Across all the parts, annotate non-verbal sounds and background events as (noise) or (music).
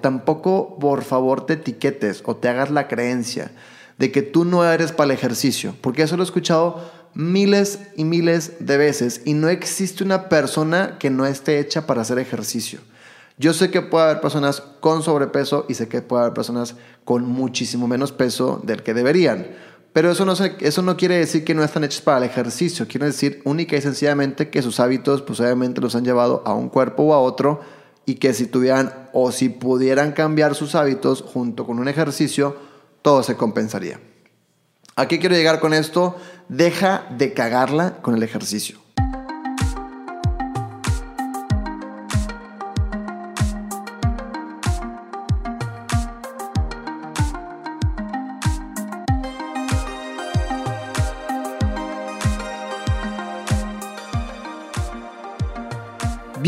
Tampoco, por favor, te etiquetes o te hagas la creencia de que tú no eres para el ejercicio, porque eso lo he escuchado miles y miles de veces y no existe una persona que no esté hecha para hacer ejercicio. Yo sé que puede haber personas con sobrepeso y sé que puede haber personas con muchísimo menos peso del que deberían. Pero eso no, eso no quiere decir que no están hechos para el ejercicio. Quiere decir única y sencillamente que sus hábitos pues obviamente los han llevado a un cuerpo o a otro y que si tuvieran o si pudieran cambiar sus hábitos junto con un ejercicio, todo se compensaría. ¿A qué quiero llegar con esto? Deja de cagarla con el ejercicio.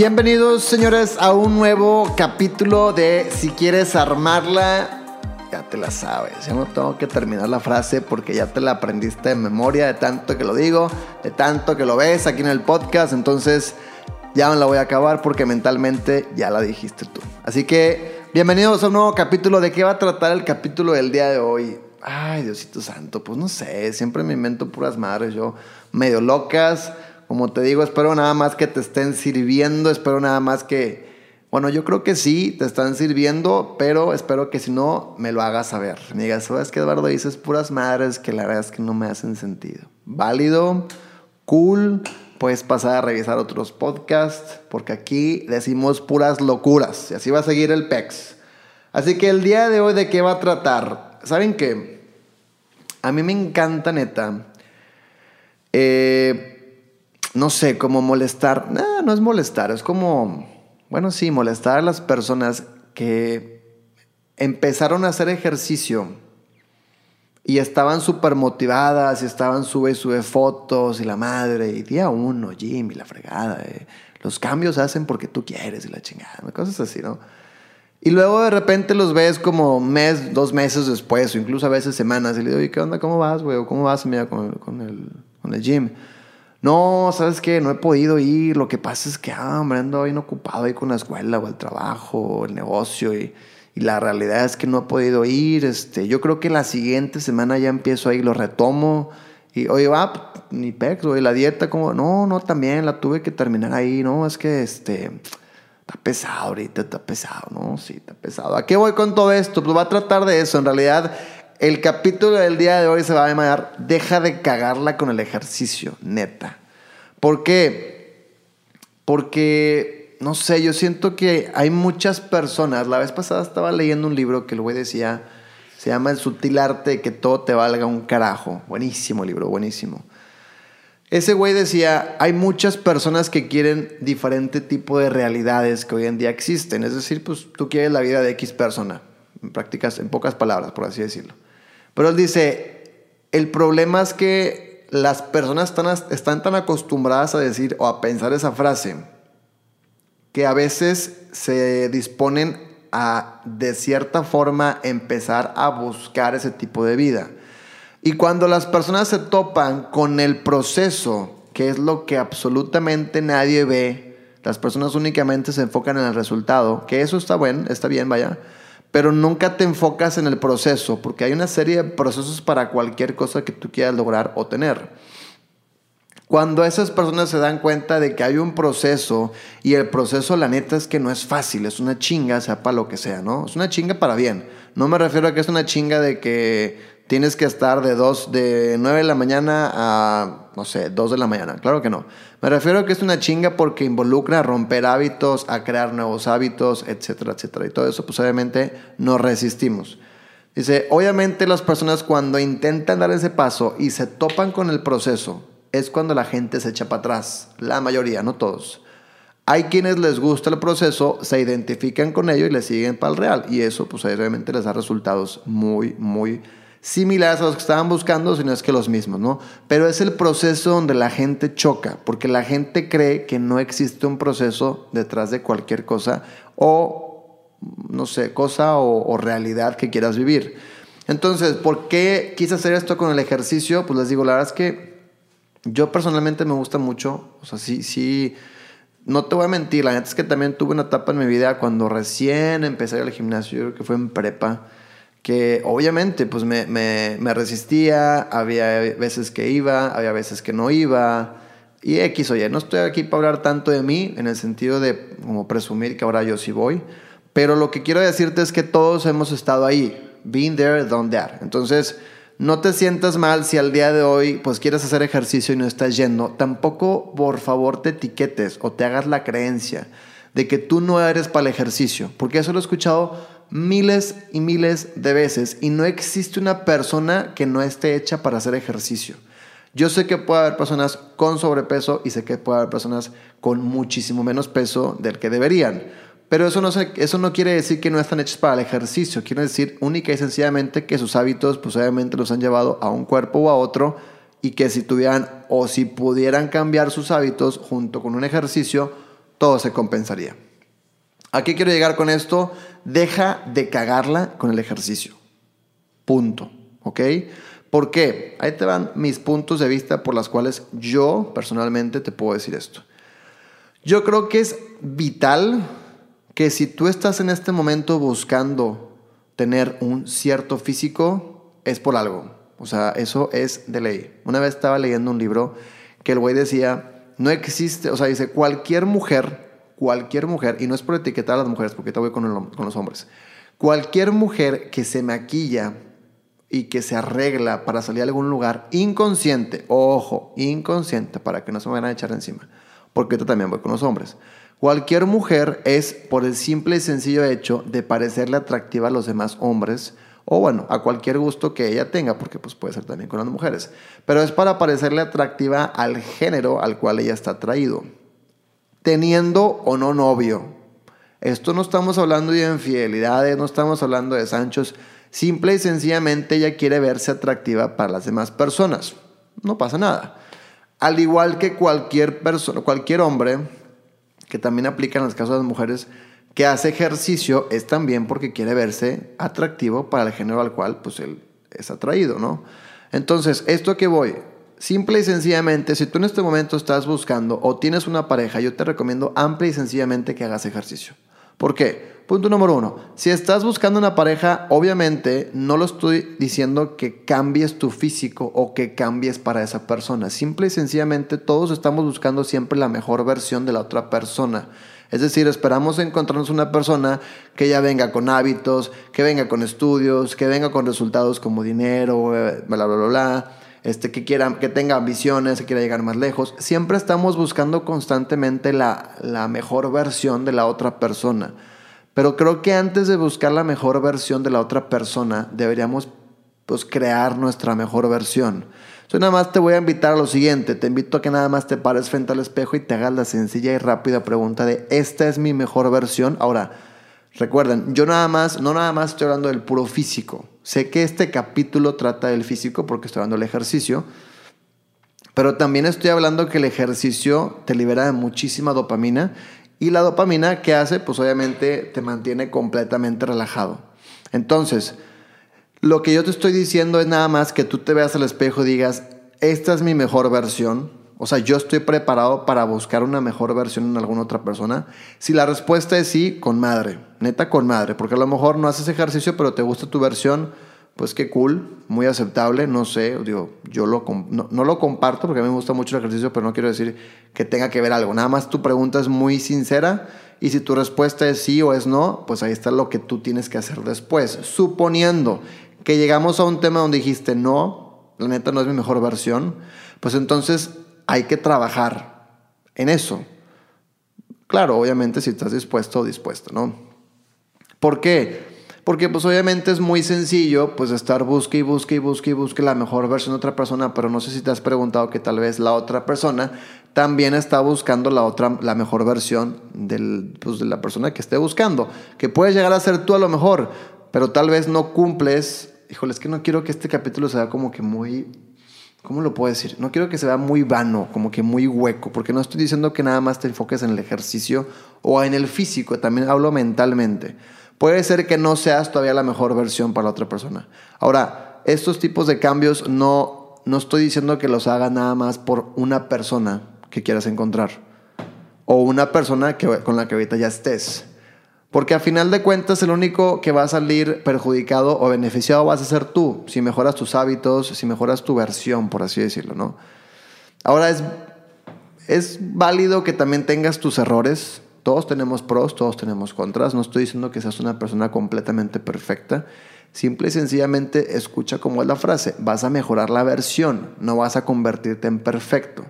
Bienvenidos señores a un nuevo capítulo de Si quieres armarla ya te la sabes. Ya no tengo que terminar la frase porque ya te la aprendiste de memoria de tanto que lo digo, de tanto que lo ves aquí en el podcast. Entonces ya no la voy a acabar porque mentalmente ya la dijiste tú. Así que bienvenidos a un nuevo capítulo. ¿De qué va a tratar el capítulo del día de hoy? Ay, Diosito Santo, pues no sé, siempre me invento puras madres, yo medio locas. Como te digo, espero nada más que te estén sirviendo, espero nada más que, bueno, yo creo que sí, te están sirviendo, pero espero que si no, me lo hagas saber. Me digas, ¿sabes qué, Eduardo? Dices puras madres que la verdad es que no me hacen sentido. Válido, cool, puedes pasar a revisar otros podcasts, porque aquí decimos puras locuras, y así va a seguir el PEX. Así que el día de hoy, ¿de qué va a tratar? ¿Saben qué? A mí me encanta, neta. Eh, no sé, como molestar. No, no es molestar, es como bueno, sí, molestar a las personas que empezaron a hacer ejercicio y estaban súper motivadas y estaban sube, sube fotos y la madre y día uno, Jim y la fregada. Eh. Los cambios hacen porque tú quieres y la chingada, cosas así, ¿no? Y luego de repente los ves como mes, dos meses después, o incluso a veces semanas, y le digo, ¿qué onda? ¿Cómo vas, güey? ¿Cómo vas, mira, con, con, el, con el gym? No, ¿sabes qué? No he podido ir. Lo que pasa es que, ah, hombre, ando bien ocupado ahí con la escuela o el trabajo o el negocio y, la realidad es que no he podido ir. Este, yo creo que la siguiente semana ya empiezo ahí, lo retomo. Y, oye, va, ni pex, oye, la dieta, como, no, no, también la tuve que terminar ahí, no, es que, este, está pesado ahorita, está pesado, no, sí, está pesado. ¿A qué voy con todo esto? Pues va a tratar de eso, en realidad el capítulo del día de hoy se va a llamar Deja de cagarla con el ejercicio, neta. ¿Por qué? Porque, no sé, yo siento que hay muchas personas. La vez pasada estaba leyendo un libro que el güey decía, se llama El sutil arte de que todo te valga un carajo. Buenísimo libro, buenísimo. Ese güey decía, hay muchas personas que quieren diferente tipo de realidades que hoy en día existen. Es decir, pues tú quieres la vida de X persona, en prácticas, en pocas palabras, por así decirlo. Pero él dice, el problema es que las personas están, tan acostumbradas a decir o a pensar esa frase que a veces se disponen a, de cierta forma, empezar a buscar ese tipo de vida. Y cuando las personas se topan con el proceso, que es lo que absolutamente nadie ve, las personas únicamente se enfocan en el resultado, que eso está bueno, está bien, vaya, pero nunca te enfocas en el proceso, porque hay una serie de procesos para cualquier cosa que tú quieras lograr o tener. Cuando esas personas se dan cuenta de que hay un proceso y el proceso la neta es que no es fácil, es una chinga, sea para lo que sea, ¿no? Es una chinga para bien. No me refiero a que es una chinga de que tienes que estar de, dos, de 9 de la mañana a, no sé, 2 de la mañana. Claro que no. Me refiero a que es una chinga porque involucra a romper hábitos, a crear nuevos hábitos, etcétera, etcétera. Y todo eso, pues obviamente nos resistimos. Dice, obviamente las personas cuando intentan dar ese paso y se topan con el proceso, es cuando la gente se echa para atrás. La mayoría, no todos. Hay quienes les gusta el proceso, se identifican con ello y le siguen para el real. Y eso, pues obviamente les da resultados muy, muy similares a los que estaban buscando, sino es que los mismos, ¿no? Pero es el proceso donde la gente choca, porque la gente cree que no existe un proceso detrás de cualquier cosa o, no sé, cosa o, realidad que quieras vivir. Entonces, ¿por qué quise hacer esto con el ejercicio? Pues les digo, la verdad es que yo personalmente me gusta mucho, o sea, sí, sí, no te voy a mentir, la neta es que también tuve una etapa en mi vida cuando recién empecé al gimnasio, yo creo que fue en prepa, que obviamente pues me, me, resistía, había veces que iba, había veces que no iba, y X, oye, no estoy aquí para hablar tanto de mí, en el sentido de como presumir que ahora yo sí voy, pero lo que quiero decirte es que todos hemos estado ahí, been there, done that. Entonces, no te sientas mal si al día de hoy pues quieres hacer ejercicio y no estás yendo. Tampoco, por favor, te etiquetes o te hagas la creencia de que tú no eres para el ejercicio, porque eso lo he escuchado miles y miles de veces y no existe una persona que no esté hecha para hacer ejercicio. Yo sé que puede haber personas con sobrepeso y sé que puede haber personas con muchísimo menos peso del que deberían. Pero eso no, eso no quiere decir que no están hechos para el ejercicio, quiere decir única y sencillamente que sus hábitos pues obviamente los han llevado a un cuerpo o a otro y que si tuvieran o si pudieran cambiar sus hábitos junto con un ejercicio, todo se compensaría. ¿A qué quiero llegar con esto? Deja de cagarla con el ejercicio. Punto. ¿Ok? ¿Por qué? Ahí te van mis puntos de vista por las cuales yo personalmente te puedo decir esto. Yo creo que es vital que si tú estás en este momento buscando tener un cierto físico, es por algo. O sea, eso es de ley. Una vez estaba leyendo un libro que el güey decía, no existe, o sea, dice, cualquier mujer, cualquier mujer, y no es por etiquetar a las mujeres, porque te voy con, los hombres, cualquier mujer que se maquilla y que se arregla para salir a algún lugar inconsciente, ojo, inconsciente, para que no se me vayan a echar encima, porque yo también voy con los hombres. Cualquier mujer es por el simple y sencillo hecho de parecerle atractiva a los demás hombres o bueno, a cualquier gusto que ella tenga, porque pues puede ser también con las mujeres, pero es para parecerle atractiva al género al cual ella está atraído, teniendo o no novio. Esto no estamos hablando de infidelidades, no estamos hablando de Sanchos, simple y sencillamente ella quiere verse atractiva para las demás personas. No pasa nada. Al igual que cualquier persona, cualquier hombre que también aplica en los casos de las mujeres, que hace ejercicio es también porque quiere verse atractivo para el género al cual pues él es atraído, ¿no? Entonces, esto que voy, simple y sencillamente, si tú en este momento estás buscando o tienes una pareja, yo te recomiendo amplia y sencillamente que hagas ejercicio. ¿Por qué? Punto número uno, si estás buscando una pareja, obviamente no lo estoy diciendo que cambies tu físico o que cambies para esa persona. Simple y sencillamente todos estamos buscando siempre la mejor versión de la otra persona. Es decir, esperamos encontrarnos una persona que ya venga con hábitos, que venga con estudios, que venga con resultados como dinero, bla, bla, bla, bla. Este, que, quiera, que tenga ambiciones, que quiera llegar más lejos. Siempre estamos buscando constantemente la, la mejor versión de la otra persona. Pero creo que antes de buscar la mejor versión de la otra persona, deberíamos pues, crear nuestra mejor versión. Entonces nada más te voy a invitar a lo siguiente, te invito a que nada más te pares frente al espejo y te hagas la sencilla y rápida pregunta de, ¿esta es mi mejor versión? Ahora, recuerden, yo nada más, no nada más estoy hablando del puro físico. Sé que este capítulo trata del físico porque estoy hablando del ejercicio, pero también estoy hablando que el ejercicio te libera de muchísima dopamina y la dopamina, ¿qué hace? Pues obviamente te mantiene completamente relajado. Entonces, lo que yo te estoy diciendo es nada más que tú te veas al espejo y digas, esta es mi mejor versión. O sea, yo estoy preparado para buscar una mejor versión en alguna otra persona. Si la respuesta es sí, con madre, neta con madre, porque a lo mejor no haces ejercicio, pero te gusta tu versión, pues qué cool, muy aceptable, no sé, digo, yo lo, no, no, lo comparto porque a mí me gusta mucho el ejercicio, pero no quiero decir que tenga que ver algo. Nada más tu pregunta es muy sincera y si tu respuesta es sí o es no, pues ahí está lo que tú tienes que hacer después. Suponiendo que llegamos a un tema donde dijiste no, la neta no es mi mejor versión, pues entonces hay que trabajar en eso. Claro, obviamente si estás dispuesto dispuesto, ¿no? ¿Por qué? Porque pues obviamente es muy sencillo pues estar busque y busque y busque y busque la mejor versión de otra persona, pero no sé si te has preguntado que tal vez la otra persona también está buscando la otra, la mejor versión del, pues, de la persona que esté buscando, que puedes llegar a ser tú a lo mejor, pero tal vez no cumples. Híjole, es que no quiero que este capítulo sea como que muy ¿Cómo lo puedo decir? No quiero que se vea muy vano, como que muy hueco, porque no estoy diciendo que nada más te enfoques en el ejercicio o en el físico, también hablo mentalmente puede ser que no seas todavía la mejor versión para la otra persona. Ahora, estos tipos de cambios no, no estoy diciendo que los haga nada más por una persona que quieras encontrar. o una persona que, con la que ahorita ya estés. Porque a final de cuentas el único que va a salir perjudicado o beneficiado vas a ser tú, si mejoras tus hábitos, si mejoras tu versión, por así decirlo, ¿no? Ahora es, es válido que también tengas tus errores. Todos tenemos pros, todos tenemos contras. No estoy diciendo que seas una persona completamente perfecta. Simple y sencillamente escucha cómo es la frase. Vas a mejorar la versión, no vas a convertirte en perfecto.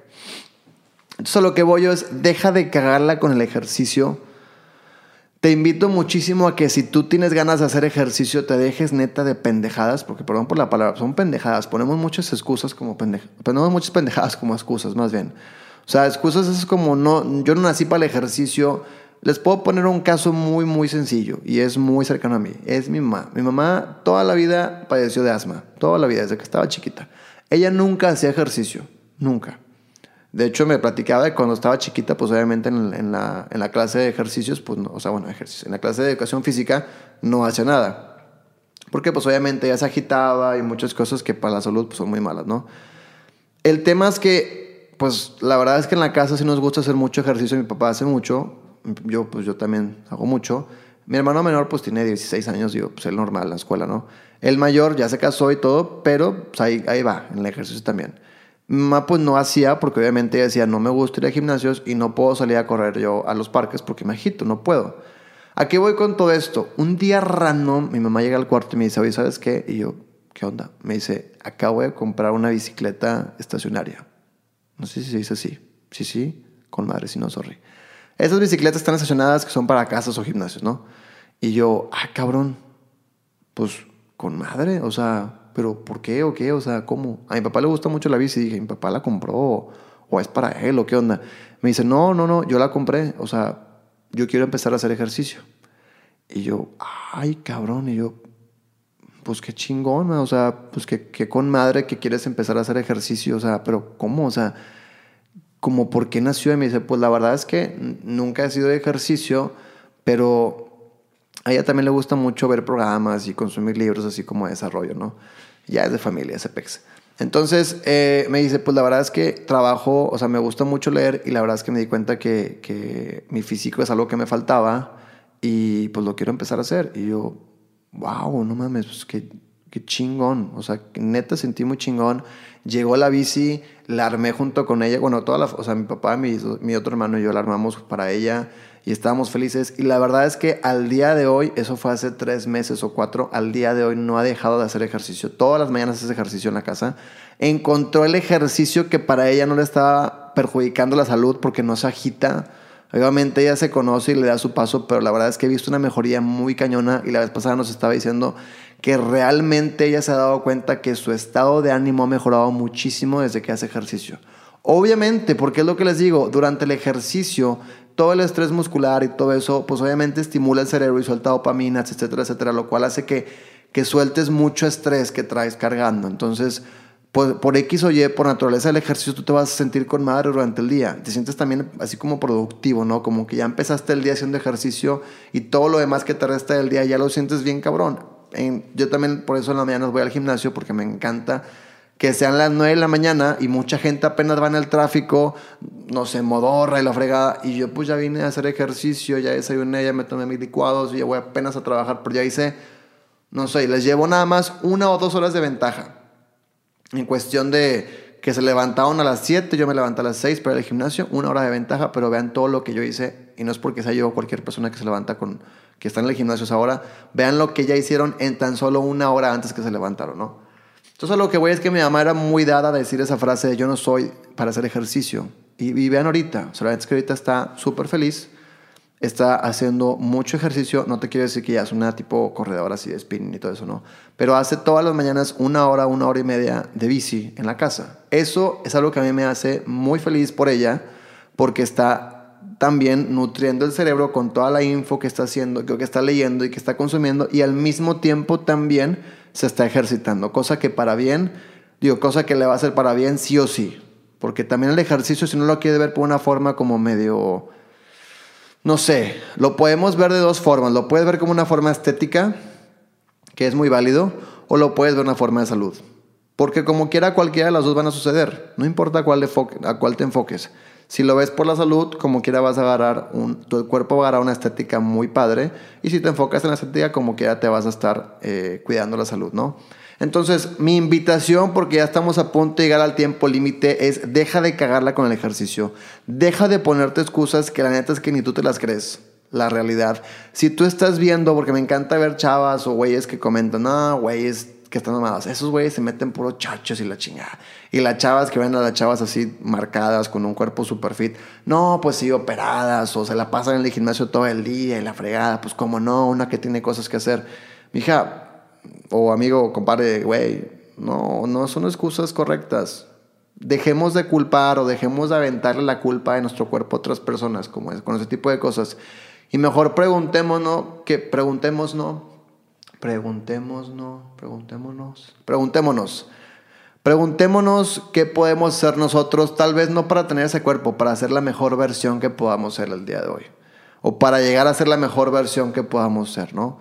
Entonces lo que voy yo es, deja de cagarla con el ejercicio te invito muchísimo a que si tú tienes ganas de hacer ejercicio, te dejes neta de pendejadas, porque perdón por la palabra, son pendejadas. Ponemos muchas excusas como pendejadas. Ponemos muchas pendejadas como excusas, más bien. O sea, excusas es como no, yo no nací para el ejercicio. Les puedo poner un caso muy, muy sencillo y es muy cercano a mí. Es mi mamá. Mi mamá toda la vida padeció de asma, toda la vida, desde que estaba chiquita. Ella nunca hacía ejercicio, nunca. De hecho, me platicaba de cuando estaba chiquita, pues obviamente en, la, en la, clase de ejercicios, pues no, o sea, bueno, ejercicio, en la clase de educación física no hacía nada. Porque pues obviamente ya se agitaba y muchas cosas que para la salud pues, son muy malas, ¿no? El tema es que, pues la verdad es que en la casa sí nos gusta hacer mucho ejercicio, mi papá hace mucho, yo pues yo también hago mucho. Mi hermano menor pues tiene 16 años, digo, pues el normal, la escuela, ¿no? El mayor ya se casó y todo, pero pues, ahí, ahí va, en el ejercicio también. Mi mamá pues no hacía porque obviamente decía, no me gusta ir a gimnasios y no puedo salir a correr yo a los parques porque me agito, no puedo. ¿A qué voy con todo esto? Un día random, mi mamá llega al cuarto y me dice, oye, ¿sabes qué? Y yo, ¿qué onda? Me dice, acabo de comprar una bicicleta estacionaria. No sé si se dice así. Sí, sí, con madre, si no, sorry. Esas bicicletas están estacionadas que son para casas o gimnasios, ¿no? Y yo, ah, cabrón, pues con madre, o sea, pero ¿por qué o qué? O sea, ¿cómo? A mi papá le gusta mucho la bici. Dije, mi papá la compró o, es para él o qué onda. Me dice, no, no, no, yo la compré. O sea, yo quiero empezar a hacer ejercicio. Y yo, ay, cabrón. Y yo, pues qué chingón, o sea, pues qué, qué con madre que quieres empezar a hacer ejercicio. O sea, pero ¿cómo? O sea, como por qué nació. Y me dice, pues la verdad es que nunca he sido de ejercicio, pero a ella también le gusta mucho ver programas y consumir libros así como de desarrollo, ¿no? Ya es de familia ese pex. Entonces eh, me dice, pues la verdad es que trabajo, o sea, me gusta mucho leer y la verdad es que me di cuenta que, que mi físico es algo que me faltaba y pues lo quiero empezar a hacer. Y yo, wow, no mames, pues qué, qué chingón. O sea, neta sentí muy chingón. Llegó la bici, la armé junto con ella. Bueno, toda la, o sea, mi papá, mi, mi otro hermano y yo la armamos para ella y estábamos felices. Y la verdad es que al día de hoy, eso fue hace tres meses o cuatro, al día de hoy no ha dejado de hacer ejercicio. Todas las mañanas hace ejercicio en la casa. Encontró el ejercicio que para ella no le estaba perjudicando la salud porque no se agita. Obviamente ella se conoce y le da su paso, pero la verdad es que he visto una mejoría muy cañona y la vez pasada nos estaba diciendo que realmente ella se ha dado cuenta que su estado de ánimo ha mejorado muchísimo desde que hace ejercicio. Obviamente, porque es lo que les digo, durante el ejercicio todo el estrés muscular y todo eso, pues obviamente estimula el cerebro y suelta dopaminas, etcétera, etcétera, lo cual hace que, que sueltes mucho estrés que traes cargando. Entonces, por, por, X o Y, por naturaleza del ejercicio, tú te vas a sentir con madre durante el día. Te sientes también así como productivo, ¿no? Como que ya empezaste el día haciendo ejercicio y todo lo demás que te resta del día ya lo sientes bien cabrón. yo también por eso en la mañana voy al gimnasio porque me encanta que sean las 9 de la mañana y mucha gente apenas va en el tráfico, no sé, modorra y la fregada. Y yo pues ya vine a hacer ejercicio, ya desayuné, ya me tomé mis licuados y ya voy apenas a trabajar, pero ya hice, no sé, les llevo nada más una o dos horas de ventaja. En cuestión de que se levantaron a las 7, yo me levanté a las 6 para el gimnasio, una hora de ventaja, pero vean todo lo que yo hice. Y no es porque sea yo cualquier persona que se levanta con, que está en el gimnasio ahora, vean lo que ya hicieron en tan solo una hora antes que se levantaron, ¿no? Entonces lo que voy es que mi mamá era muy dada a decir esa frase de yo no soy para hacer ejercicio. Y, vean ahorita, solamente es que ahorita está súper feliz, está haciendo mucho ejercicio, no te quiero decir que ya es una tipo corredora así de spinning y todo eso, ¿no? Pero hace todas las mañanas una hora, una hora y media de bici en la casa. Eso es algo que a mí me hace muy feliz por ella, porque está también nutriendo el cerebro con toda la info que está haciendo, que está leyendo y que está consumiendo, y al mismo tiempo también se está ejercitando, cosa que para bien, digo, cosa que le va a hacer para bien sí o sí, porque también el ejercicio, si no lo quiere ver por una forma como medio, no sé, lo podemos ver de dos formas, lo puedes ver como una forma estética, que es muy válido, o lo puedes ver una forma de salud. Porque como quiera cualquiera de las dos van a suceder, no importa a cuál te enfoques. Si lo ves por la salud, como quiera vas a agarrar un, tu cuerpo va agarrar una estética muy padre. Y si te enfocas en la estética, como quiera te vas a estar eh, cuidando la salud, ¿no? Entonces, mi invitación, porque ya estamos a punto de llegar al tiempo límite, es deja de cagarla con el ejercicio. Deja de ponerte excusas que la neta es que ni tú te las crees. La realidad. Si tú estás viendo, porque me encanta ver chavas o güeyes que comentan, no, güeyes que están mamadas. Esos güeyes se meten puro chachos y la chingada. Y las chavas que ven a las chavas así marcadas con un cuerpo super fit. No, pues sí, operadas o se la pasan en el gimnasio todo el día y la fregada. Pues como no, una que tiene cosas que hacer. Mija, o amigo, compadre, güey, no, no son excusas correctas. Dejemos de culpar o dejemos de aventarle la culpa de nuestro cuerpo a otras personas, como es, con ese tipo de cosas. Y mejor preguntémonos, que preguntemos, no, Preguntémonos, preguntémonos, preguntémonos. Preguntémonos qué podemos ser nosotros, tal vez no para tener ese cuerpo, para ser la mejor versión que podamos ser el día de hoy. O para llegar a ser la mejor versión que podamos ser, ¿no?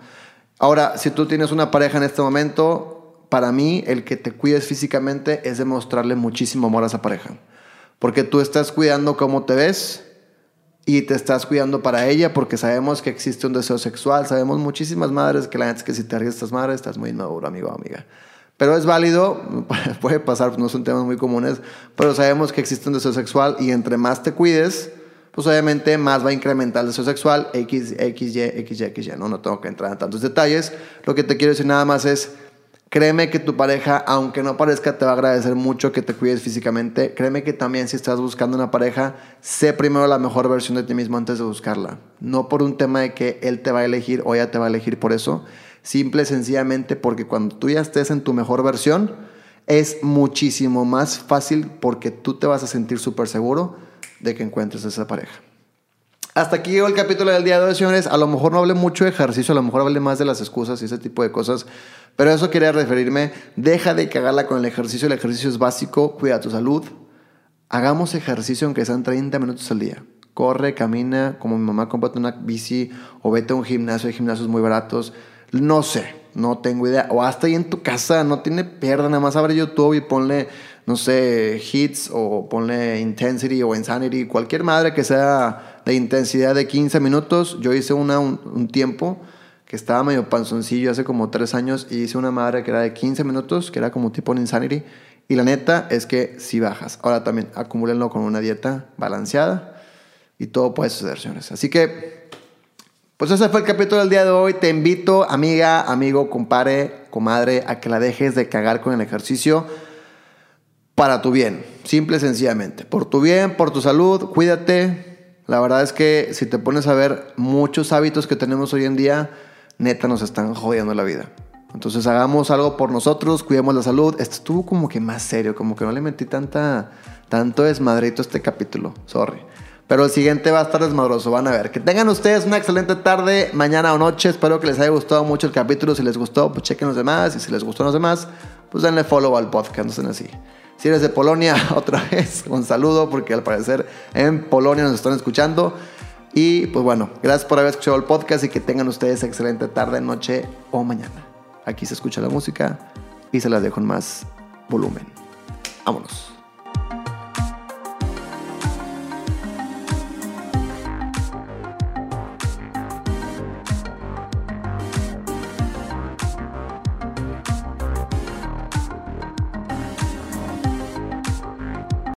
Ahora, si tú tienes una pareja en este momento, para mí el que te cuides físicamente es demostrarle muchísimo amor a esa pareja. Porque tú estás cuidando cómo te ves, y te estás cuidando para ella porque sabemos que existe un deseo sexual. Sabemos muchísimas madres que la neta es que si te arriesgas estas madres estás muy maduro, amigo o amiga. Pero es válido, (laughs) puede pasar, no son temas muy comunes, pero sabemos que existe un deseo sexual y entre más te cuides, pues obviamente más va a incrementar el deseo sexual, X, X, Y, X, Y, X, Y, ¿no? No tengo que entrar en tantos detalles. Lo que te quiero decir nada más es, Créeme que tu pareja, aunque no parezca, te va a agradecer mucho que te cuides físicamente. Créeme que también si estás buscando una pareja, sé primero la mejor versión de ti mismo antes de buscarla. No por un tema de que él te va a elegir o ella te va a elegir por eso. Simple sencillamente porque cuando tú ya estés en tu mejor versión, es muchísimo más fácil porque tú te vas a sentir súper seguro de que encuentres esa pareja. Hasta aquí llegó el capítulo del día de hoy, señores. A lo mejor no hablé mucho de ejercicio, a lo mejor hablé más de las excusas y ese tipo de cosas. Pero eso quería referirme. Deja de cagarla con el ejercicio. El ejercicio es básico. Cuida tu salud. Hagamos ejercicio aunque sean 30 minutos al día. Corre, camina, como mi mamá, cómprate una bici o vete a un gimnasio. Hay gimnasios muy baratos. No sé, no tengo idea. O hasta ahí en tu casa, no tiene pierda. Nada más abre YouTube y ponle, no sé, hits o ponle intensity o insanity. Cualquier madre que sea de intensidad de 15 minutos. Yo hice una un tiempo que estaba medio panzoncillo hace como tres años y hice una madre que era de 15 minutos, que era como tipo un Insanity. Y la neta es que si bajas. Ahora también acumúlenlo con una dieta balanceada y todo puede suceder, señores. Así que, pues ese fue el capítulo del día de hoy. Te invito, amiga, amigo, compare, comadre, a que la dejes de cagar con el ejercicio para tu bien. Simple y sencillamente. Por tu bien, por tu salud, cuídate. La verdad es que si te pones a ver muchos hábitos que tenemos hoy en día, neta nos están jodiendo la vida. Entonces hagamos algo por nosotros, cuidemos la salud. Esto estuvo como que más serio, como que no le metí tanta, tanto desmadrito a este capítulo. Sorry. Pero el siguiente va a estar desmadroso, van a ver. Que tengan ustedes una excelente tarde, mañana o noche. Espero que les haya gustado mucho el capítulo. Si les gustó, pues chequen los demás. Y si les gustó los demás, pues denle follow al podcast, no sean así. Si eres de Polonia, (laughs) otra vez, un saludo, porque al parecer en Polonia nos están escuchando. Y pues bueno, gracias por haber escuchado el podcast y que tengan ustedes excelente tarde, noche o mañana. Aquí se escucha la música y se las dejo en más volumen. Vámonos.